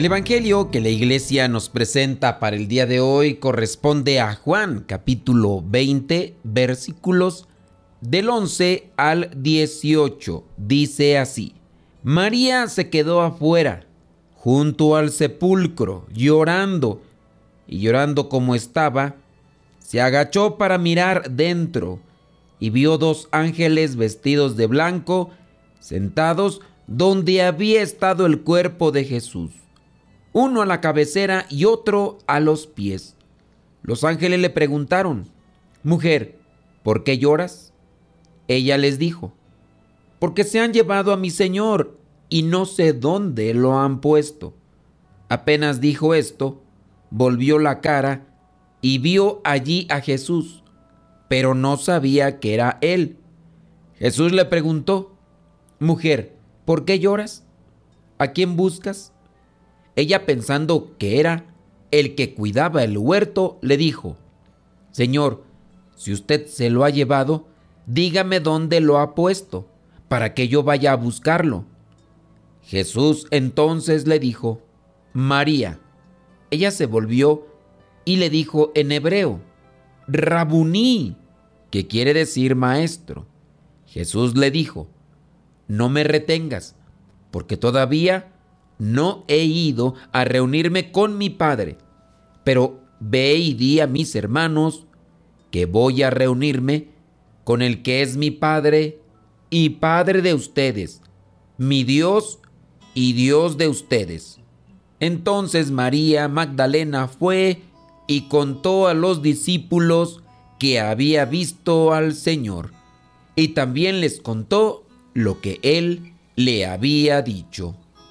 El Evangelio que la iglesia nos presenta para el día de hoy corresponde a Juan capítulo 20 versículos del 11 al 18. Dice así, María se quedó afuera, junto al sepulcro, llorando, y llorando como estaba, se agachó para mirar dentro y vio dos ángeles vestidos de blanco sentados donde había estado el cuerpo de Jesús uno a la cabecera y otro a los pies. Los ángeles le preguntaron, Mujer, ¿por qué lloras? Ella les dijo, Porque se han llevado a mi Señor y no sé dónde lo han puesto. Apenas dijo esto, volvió la cara y vio allí a Jesús, pero no sabía que era él. Jesús le preguntó, Mujer, ¿por qué lloras? ¿A quién buscas? Ella pensando que era el que cuidaba el huerto, le dijo, Señor, si usted se lo ha llevado, dígame dónde lo ha puesto, para que yo vaya a buscarlo. Jesús entonces le dijo, María. Ella se volvió y le dijo en hebreo, Rabuní, que quiere decir maestro. Jesús le dijo, no me retengas, porque todavía no he ido a reunirme con mi Padre, pero ve y di a mis hermanos que voy a reunirme con el que es mi Padre y Padre de ustedes, mi Dios y Dios de ustedes. Entonces María Magdalena fue y contó a los discípulos que había visto al Señor, y también les contó lo que él le había dicho.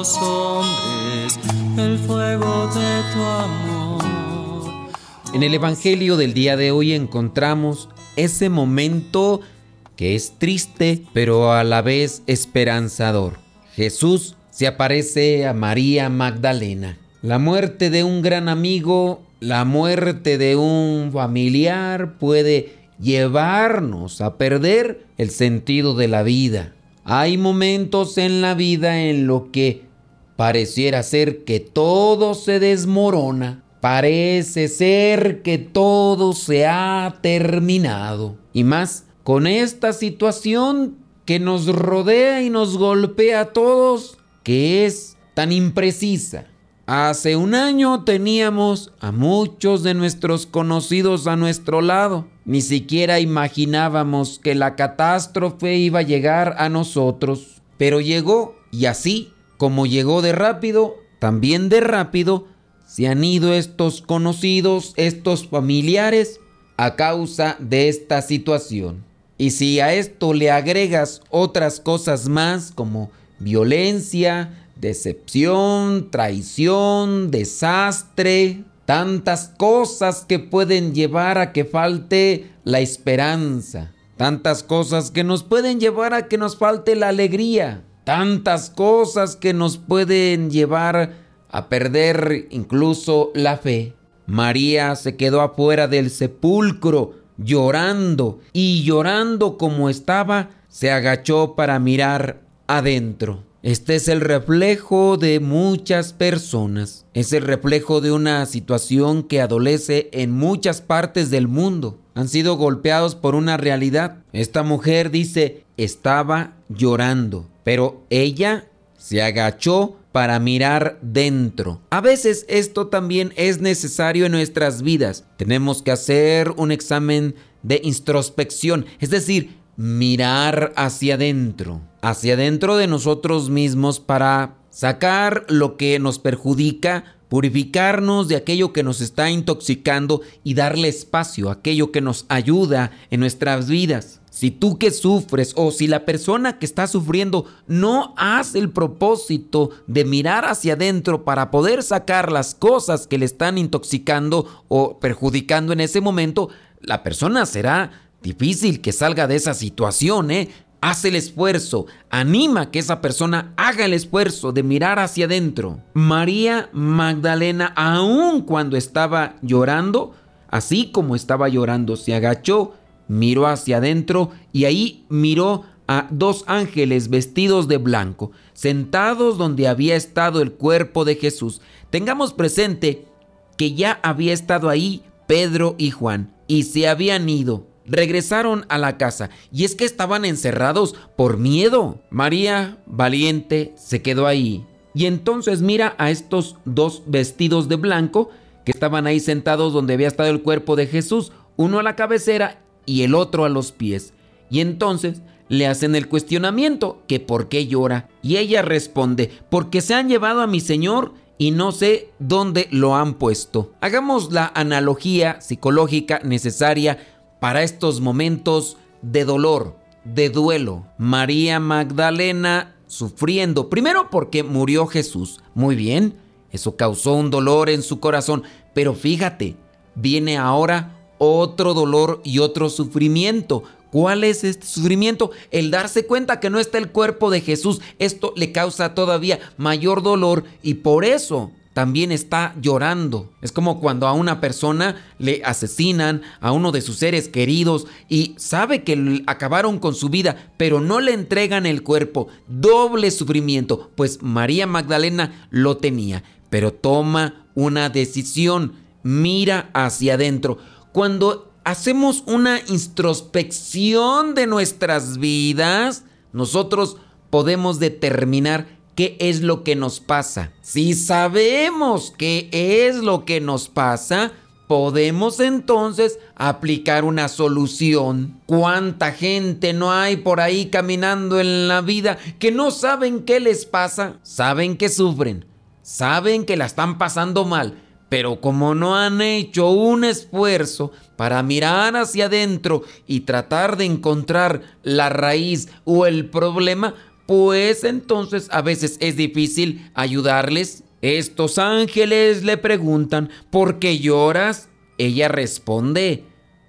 los hombres el fuego de tu amor. En el Evangelio del día de hoy encontramos ese momento que es triste, pero a la vez esperanzador. Jesús se aparece a María Magdalena. La muerte de un gran amigo, la muerte de un familiar puede llevarnos a perder el sentido de la vida. Hay momentos en la vida en lo que pareciera ser que todo se desmorona, parece ser que todo se ha terminado. Y más con esta situación que nos rodea y nos golpea a todos, que es tan imprecisa. Hace un año teníamos a muchos de nuestros conocidos a nuestro lado ni siquiera imaginábamos que la catástrofe iba a llegar a nosotros, pero llegó y así como llegó de rápido, también de rápido se han ido estos conocidos, estos familiares, a causa de esta situación. Y si a esto le agregas otras cosas más como violencia, decepción, traición, desastre, tantas cosas que pueden llevar a que falte la esperanza, tantas cosas que nos pueden llevar a que nos falte la alegría, tantas cosas que nos pueden llevar a perder incluso la fe. María se quedó afuera del sepulcro llorando y llorando como estaba, se agachó para mirar adentro. Este es el reflejo de muchas personas. Es el reflejo de una situación que adolece en muchas partes del mundo. Han sido golpeados por una realidad. Esta mujer dice, estaba llorando, pero ella se agachó para mirar dentro. A veces esto también es necesario en nuestras vidas. Tenemos que hacer un examen de introspección, es decir, mirar hacia adentro, hacia adentro de nosotros mismos para sacar lo que nos perjudica, purificarnos de aquello que nos está intoxicando y darle espacio a aquello que nos ayuda en nuestras vidas. Si tú que sufres o si la persona que está sufriendo no hace el propósito de mirar hacia adentro para poder sacar las cosas que le están intoxicando o perjudicando en ese momento, la persona será Difícil que salga de esa situación, ¿eh? Haz el esfuerzo, anima que esa persona haga el esfuerzo de mirar hacia adentro. María Magdalena, aun cuando estaba llorando, así como estaba llorando, se agachó, miró hacia adentro y ahí miró a dos ángeles vestidos de blanco, sentados donde había estado el cuerpo de Jesús. Tengamos presente que ya había estado ahí Pedro y Juan y se habían ido regresaron a la casa y es que estaban encerrados por miedo. María, valiente, se quedó ahí. Y entonces mira a estos dos vestidos de blanco que estaban ahí sentados donde había estado el cuerpo de Jesús, uno a la cabecera y el otro a los pies. Y entonces le hacen el cuestionamiento, que por qué llora. Y ella responde, porque se han llevado a mi Señor y no sé dónde lo han puesto. Hagamos la analogía psicológica necesaria para estos momentos de dolor, de duelo. María Magdalena sufriendo, primero porque murió Jesús. Muy bien, eso causó un dolor en su corazón, pero fíjate, viene ahora otro dolor y otro sufrimiento. ¿Cuál es este sufrimiento? El darse cuenta que no está el cuerpo de Jesús. Esto le causa todavía mayor dolor y por eso también está llorando. Es como cuando a una persona le asesinan a uno de sus seres queridos y sabe que acabaron con su vida, pero no le entregan el cuerpo. Doble sufrimiento, pues María Magdalena lo tenía, pero toma una decisión, mira hacia adentro. Cuando hacemos una introspección de nuestras vidas, nosotros podemos determinar es lo que nos pasa. Si sabemos qué es lo que nos pasa, podemos entonces aplicar una solución. ¿Cuánta gente no hay por ahí caminando en la vida que no saben qué les pasa? Saben que sufren, saben que la están pasando mal, pero como no han hecho un esfuerzo para mirar hacia adentro y tratar de encontrar la raíz o el problema, pues entonces a veces es difícil ayudarles. Estos ángeles le preguntan, ¿por qué lloras? Ella responde,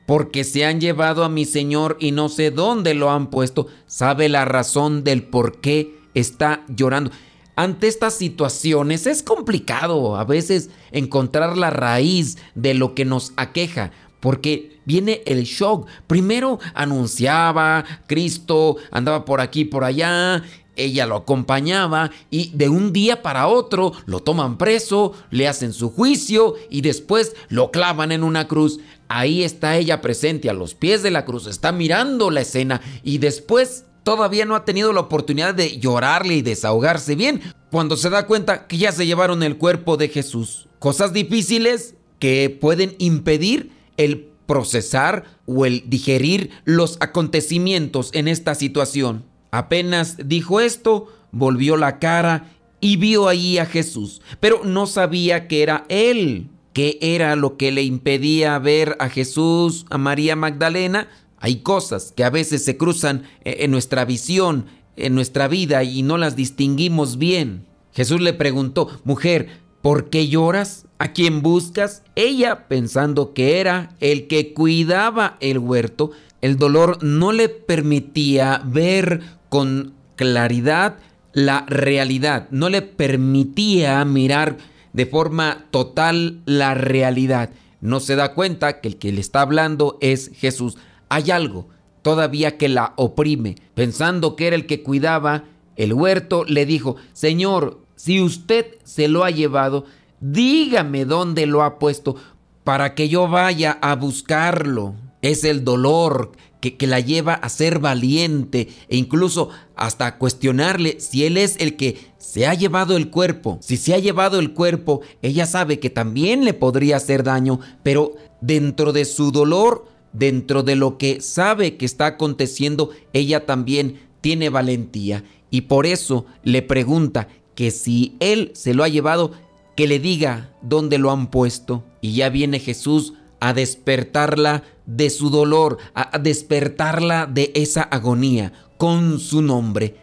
porque se han llevado a mi Señor y no sé dónde lo han puesto. Sabe la razón del por qué está llorando. Ante estas situaciones es complicado a veces encontrar la raíz de lo que nos aqueja, porque viene el shock. Primero anunciaba, Cristo andaba por aquí, por allá, ella lo acompañaba y de un día para otro lo toman preso, le hacen su juicio y después lo clavan en una cruz. Ahí está ella presente a los pies de la cruz, está mirando la escena y después todavía no ha tenido la oportunidad de llorarle y desahogarse bien cuando se da cuenta que ya se llevaron el cuerpo de Jesús. Cosas difíciles que pueden impedir el procesar o el digerir los acontecimientos en esta situación. Apenas dijo esto, volvió la cara y vio allí a Jesús, pero no sabía que era él. ¿Qué era lo que le impedía ver a Jesús, a María Magdalena? Hay cosas que a veces se cruzan eh, en nuestra visión, en nuestra vida y no las distinguimos bien. Jesús le preguntó, mujer, ¿Por qué lloras? ¿A quién buscas? Ella, pensando que era el que cuidaba el huerto, el dolor no le permitía ver con claridad la realidad, no le permitía mirar de forma total la realidad. no se da cuenta que el que le está hablando es Jesús. Hay algo todavía que la oprime. Pensando que era el que cuidaba el huerto, le dijo, Señor, si usted se lo ha llevado, dígame dónde lo ha puesto para que yo vaya a buscarlo. Es el dolor que, que, la lleva a ser valiente e incluso hasta cuestionarle si él es el que se ha llevado el cuerpo. Si se ha llevado el cuerpo, ella sabe que también le podría hacer daño, pero dentro de su dolor, dentro de lo que sabe que está aconteciendo, ella también tiene valentía y por eso le pregunta que si él se lo ha llevado, que le diga dónde lo han puesto. Y ya viene Jesús a despertarla de su dolor, a despertarla de esa agonía con su nombre.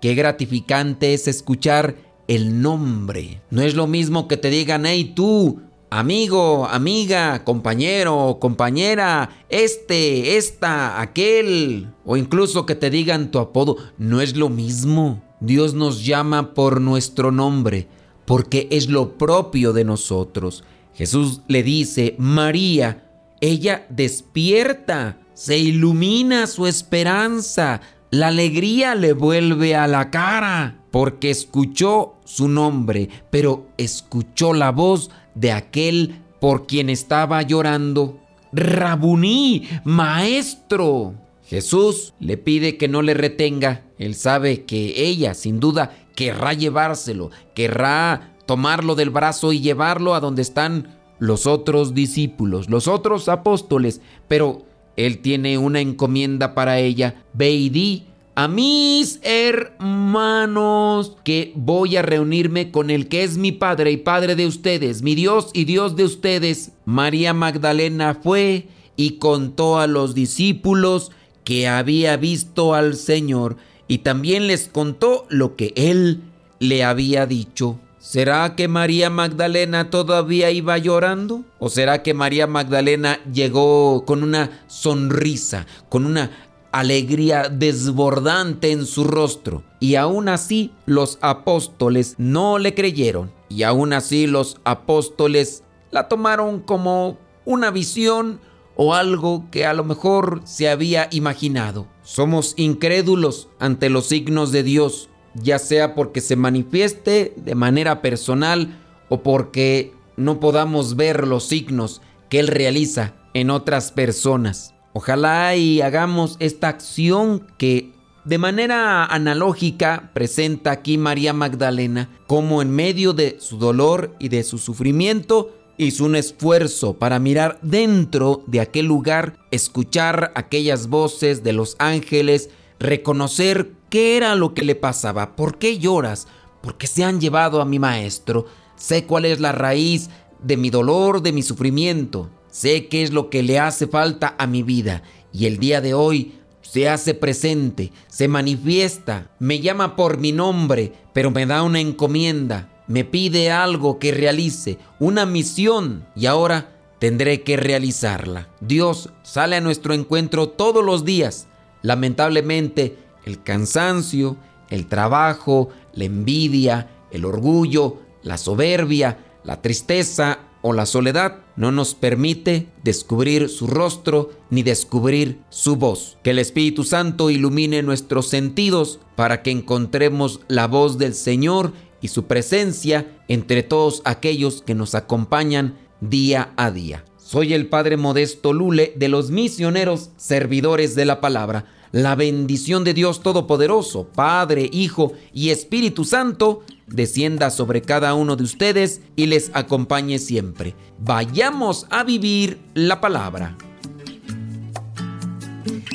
Qué gratificante es escuchar el nombre. No es lo mismo que te digan, hey tú, amigo, amiga, compañero, compañera, este, esta, aquel, o incluso que te digan tu apodo. No es lo mismo. Dios nos llama por nuestro nombre, porque es lo propio de nosotros. Jesús le dice, María, ella despierta, se ilumina su esperanza, la alegría le vuelve a la cara, porque escuchó su nombre, pero escuchó la voz de aquel por quien estaba llorando. Rabuní, maestro. Jesús le pide que no le retenga. Él sabe que ella, sin duda, querrá llevárselo, querrá tomarlo del brazo y llevarlo a donde están los otros discípulos, los otros apóstoles, pero él tiene una encomienda para ella. Ve di a mis hermanos que voy a reunirme con el que es mi Padre y Padre de ustedes, mi Dios y Dios de ustedes. María Magdalena fue y contó a los discípulos que había visto al Señor y también les contó lo que él le había dicho. ¿Será que María Magdalena todavía iba llorando? ¿O será que María Magdalena llegó con una sonrisa, con una alegría desbordante en su rostro? Y aún así los apóstoles no le creyeron. Y aún así los apóstoles la tomaron como una visión o algo que a lo mejor se había imaginado. Somos incrédulos ante los signos de Dios ya sea porque se manifieste de manera personal o porque no podamos ver los signos que Él realiza en otras personas. Ojalá y hagamos esta acción que de manera analógica presenta aquí María Magdalena, como en medio de su dolor y de su sufrimiento, hizo un esfuerzo para mirar dentro de aquel lugar, escuchar aquellas voces de los ángeles, reconocer qué era lo que le pasaba, por qué lloras, porque se han llevado a mi maestro, sé cuál es la raíz de mi dolor, de mi sufrimiento, sé qué es lo que le hace falta a mi vida y el día de hoy se hace presente, se manifiesta, me llama por mi nombre, pero me da una encomienda, me pide algo que realice, una misión y ahora tendré que realizarla. Dios sale a nuestro encuentro todos los días Lamentablemente, el cansancio, el trabajo, la envidia, el orgullo, la soberbia, la tristeza o la soledad no nos permite descubrir su rostro ni descubrir su voz. Que el Espíritu Santo ilumine nuestros sentidos para que encontremos la voz del Señor y su presencia entre todos aquellos que nos acompañan día a día. Soy el Padre Modesto Lule de los misioneros servidores de la palabra. La bendición de Dios Todopoderoso, Padre, Hijo y Espíritu Santo, descienda sobre cada uno de ustedes y les acompañe siempre. Vayamos a vivir la palabra.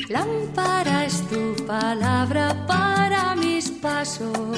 Lámpara es tu palabra para mis pasos,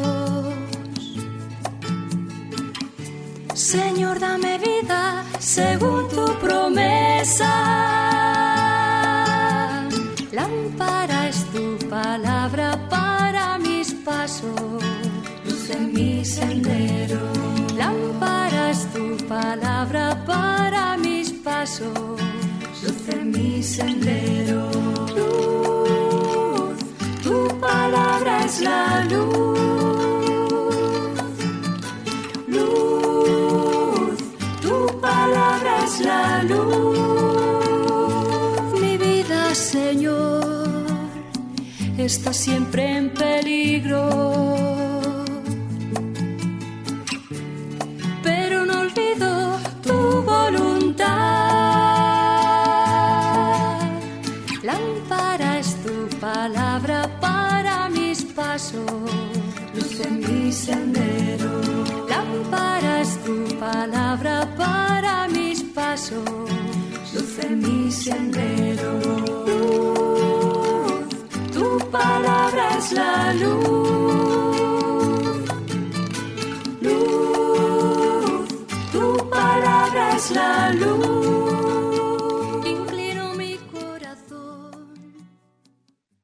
Según tu promesa. Lámpara es tu palabra para mis pasos, luz en mi sendero. Lámpara es tu palabra para mis pasos, luz en mi sendero. Está siempre en peligro. Pero no olvido tu voluntad. Lámpara es tu palabra para mis pasos, luz en mi sendero. Lámpara es tu palabra para mis pasos, luz en mi sendero. Palabra es la luz. Luz, tu palabra es la luz.